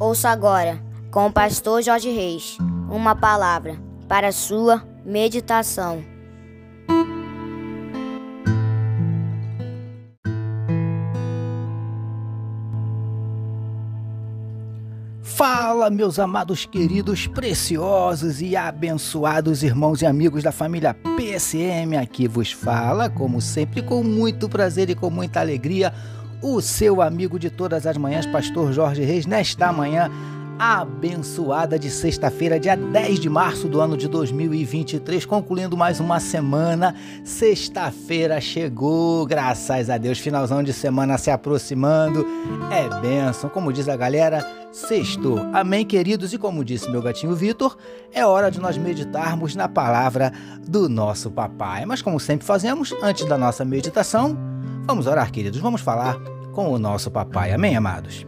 Ouça agora, com o pastor Jorge Reis, uma palavra para sua meditação. Fala, meus amados, queridos, preciosos e abençoados irmãos e amigos da família PSM. Aqui vos fala, como sempre, com muito prazer e com muita alegria o seu amigo de todas as manhãs, Pastor Jorge Reis, nesta manhã abençoada de sexta-feira, dia 10 de março do ano de 2023, concluindo mais uma semana. Sexta-feira chegou, graças a Deus, finalzão de semana se aproximando. É bênção, como diz a galera, sextou. Amém, queridos? E como disse meu gatinho Vitor, é hora de nós meditarmos na palavra do nosso papai. Mas como sempre fazemos, antes da nossa meditação, Vamos orar, queridos, vamos falar com o nosso papai. Amém, amados?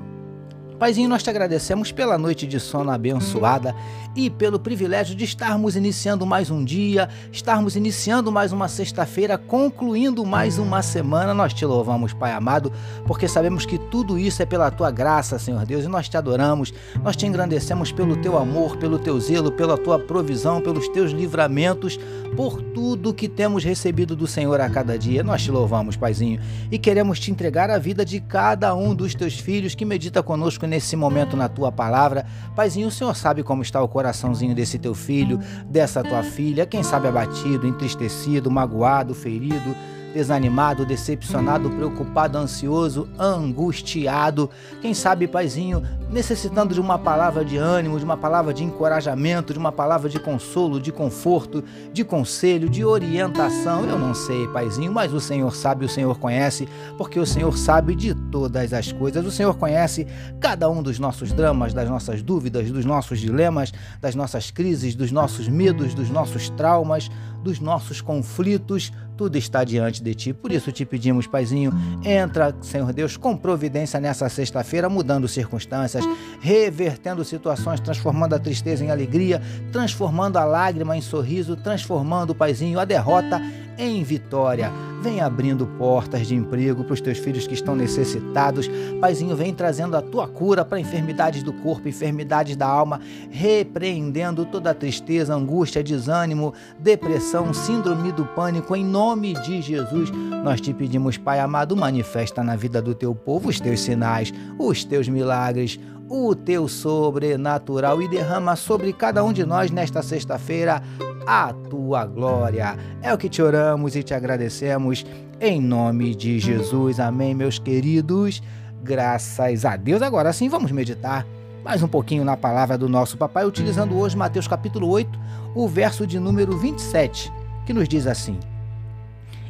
Paizinho, nós te agradecemos pela noite de sono abençoada e pelo privilégio de estarmos iniciando mais um dia, estarmos iniciando mais uma sexta-feira, concluindo mais uma semana. Nós te louvamos, Pai amado, porque sabemos que tudo isso é pela tua graça, Senhor Deus, e nós te adoramos, nós te engrandecemos pelo teu amor, pelo teu zelo, pela tua provisão, pelos teus livramentos, por tudo que temos recebido do Senhor a cada dia. Nós te louvamos, Paizinho, e queremos te entregar a vida de cada um dos teus filhos que medita conosco nesse momento na tua palavra. Paizinho, o Senhor sabe como está o coraçãozinho desse teu filho, dessa tua filha, quem sabe abatido, entristecido, magoado, ferido desanimado, decepcionado, preocupado, ansioso, angustiado. Quem sabe, paizinho, necessitando de uma palavra de ânimo, de uma palavra de encorajamento, de uma palavra de consolo, de conforto, de conselho, de orientação. Eu não sei, paizinho, mas o Senhor sabe, o Senhor conhece, porque o Senhor sabe de todas as coisas. O Senhor conhece cada um dos nossos dramas, das nossas dúvidas, dos nossos dilemas, das nossas crises, dos nossos medos, dos nossos traumas, dos nossos conflitos tudo está diante de ti. Por isso te pedimos, Paizinho, entra, Senhor Deus, com providência nessa sexta-feira, mudando circunstâncias, revertendo situações, transformando a tristeza em alegria, transformando a lágrima em sorriso, transformando, Paizinho, a derrota em vitória. Vem abrindo portas de emprego para os teus filhos que estão necessitados. Paizinho, vem trazendo a tua cura para enfermidades do corpo, enfermidades da alma, repreendendo toda tristeza, angústia, desânimo, depressão, síndrome do pânico. Em nome de Jesus, nós te pedimos, Pai amado, manifesta na vida do teu povo os teus sinais, os teus milagres, o teu sobrenatural e derrama sobre cada um de nós nesta sexta-feira a tua glória. É o que te oramos e te agradecemos em nome de Jesus. Amém, meus queridos. Graças a Deus. Agora sim, vamos meditar mais um pouquinho na palavra do nosso papai, utilizando hoje Mateus capítulo 8, o verso de número 27, que nos diz assim: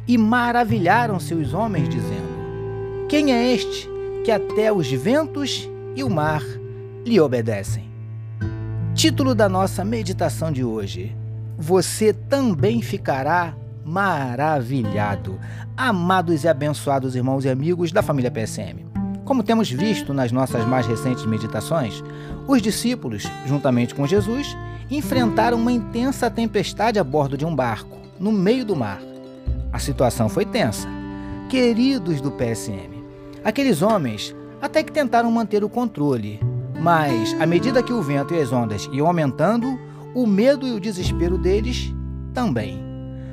E maravilharam-se os homens, dizendo: Quem é este que até os ventos e o mar lhe obedecem? Título da nossa meditação de hoje: você também ficará maravilhado. Amados e abençoados irmãos e amigos da família PSM. Como temos visto nas nossas mais recentes meditações, os discípulos, juntamente com Jesus, enfrentaram uma intensa tempestade a bordo de um barco, no meio do mar. A situação foi tensa. Queridos do PSM, aqueles homens até que tentaram manter o controle, mas à medida que o vento e as ondas iam aumentando, o medo e o desespero deles também.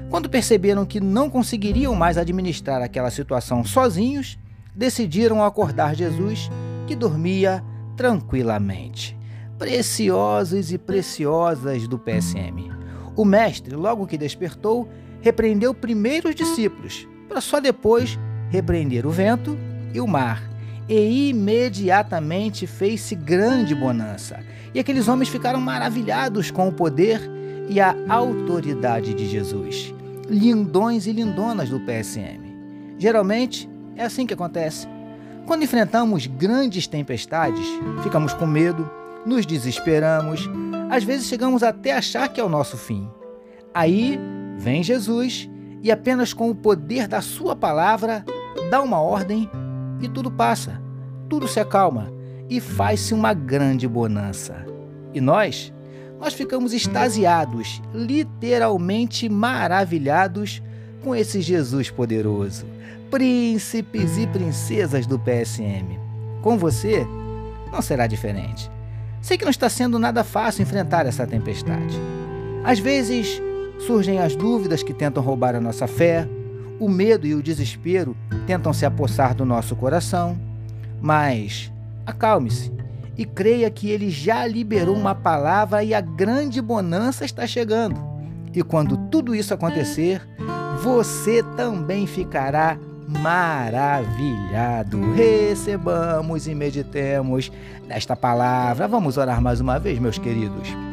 Quando perceberam que não conseguiriam mais administrar aquela situação sozinhos, decidiram acordar Jesus, que dormia tranquilamente. Preciosos e preciosas do PSM. O mestre, logo que despertou, repreendeu primeiro os discípulos, para só depois repreender o vento e o mar e imediatamente fez-se grande bonança. E aqueles homens ficaram maravilhados com o poder e a autoridade de Jesus. Lindões e lindonas do PSM. Geralmente é assim que acontece. Quando enfrentamos grandes tempestades, ficamos com medo, nos desesperamos, às vezes chegamos até achar que é o nosso fim. Aí vem Jesus e apenas com o poder da Sua palavra dá uma ordem e tudo passa, tudo se acalma e faz-se uma grande bonança. E nós? Nós ficamos extasiados, literalmente maravilhados com esse Jesus poderoso. Príncipes e princesas do PSM. Com você, não será diferente. Sei que não está sendo nada fácil enfrentar essa tempestade. Às vezes surgem as dúvidas que tentam roubar a nossa fé, o medo e o desespero tentam se apossar do nosso coração, mas acalme-se e creia que ele já liberou uma palavra e a grande bonança está chegando. E quando tudo isso acontecer, você também ficará maravilhado. Recebamos e meditemos nesta palavra. Vamos orar mais uma vez, meus queridos.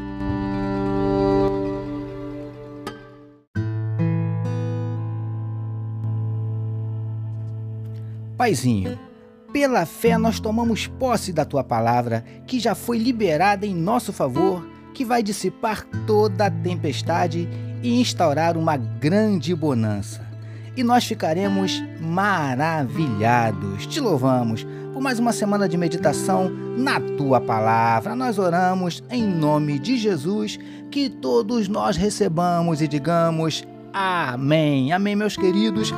Paizinho, pela fé nós tomamos posse da tua palavra, que já foi liberada em nosso favor, que vai dissipar toda a tempestade e instaurar uma grande bonança. E nós ficaremos maravilhados. Te louvamos por mais uma semana de meditação na tua palavra. Nós oramos em nome de Jesus, que todos nós recebamos e digamos Amém. Amém, meus queridos.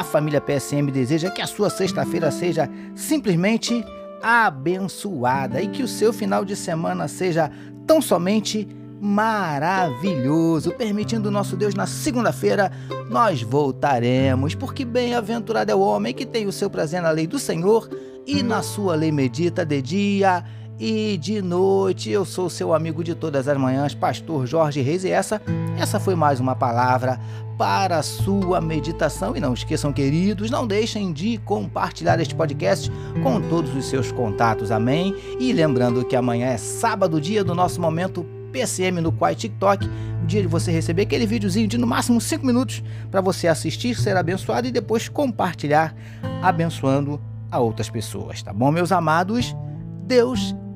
A família PSM deseja que a sua sexta-feira seja simplesmente abençoada e que o seu final de semana seja tão somente maravilhoso. Permitindo nosso Deus, na segunda-feira nós voltaremos, porque bem-aventurado é o homem que tem o seu prazer na lei do Senhor e na sua lei medita de dia e de noite. Eu sou seu amigo de todas as manhãs, pastor Jorge Reis, e essa, essa foi mais uma palavra para a sua meditação. E não esqueçam, queridos, não deixem de compartilhar este podcast com todos os seus contatos. Amém? E lembrando que amanhã é sábado, dia do nosso momento PCM no Quai TikTok. Dia de você receber aquele videozinho de no máximo 5 minutos para você assistir, ser abençoado e depois compartilhar, abençoando a outras pessoas, tá bom, meus amados? Deus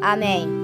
Amém.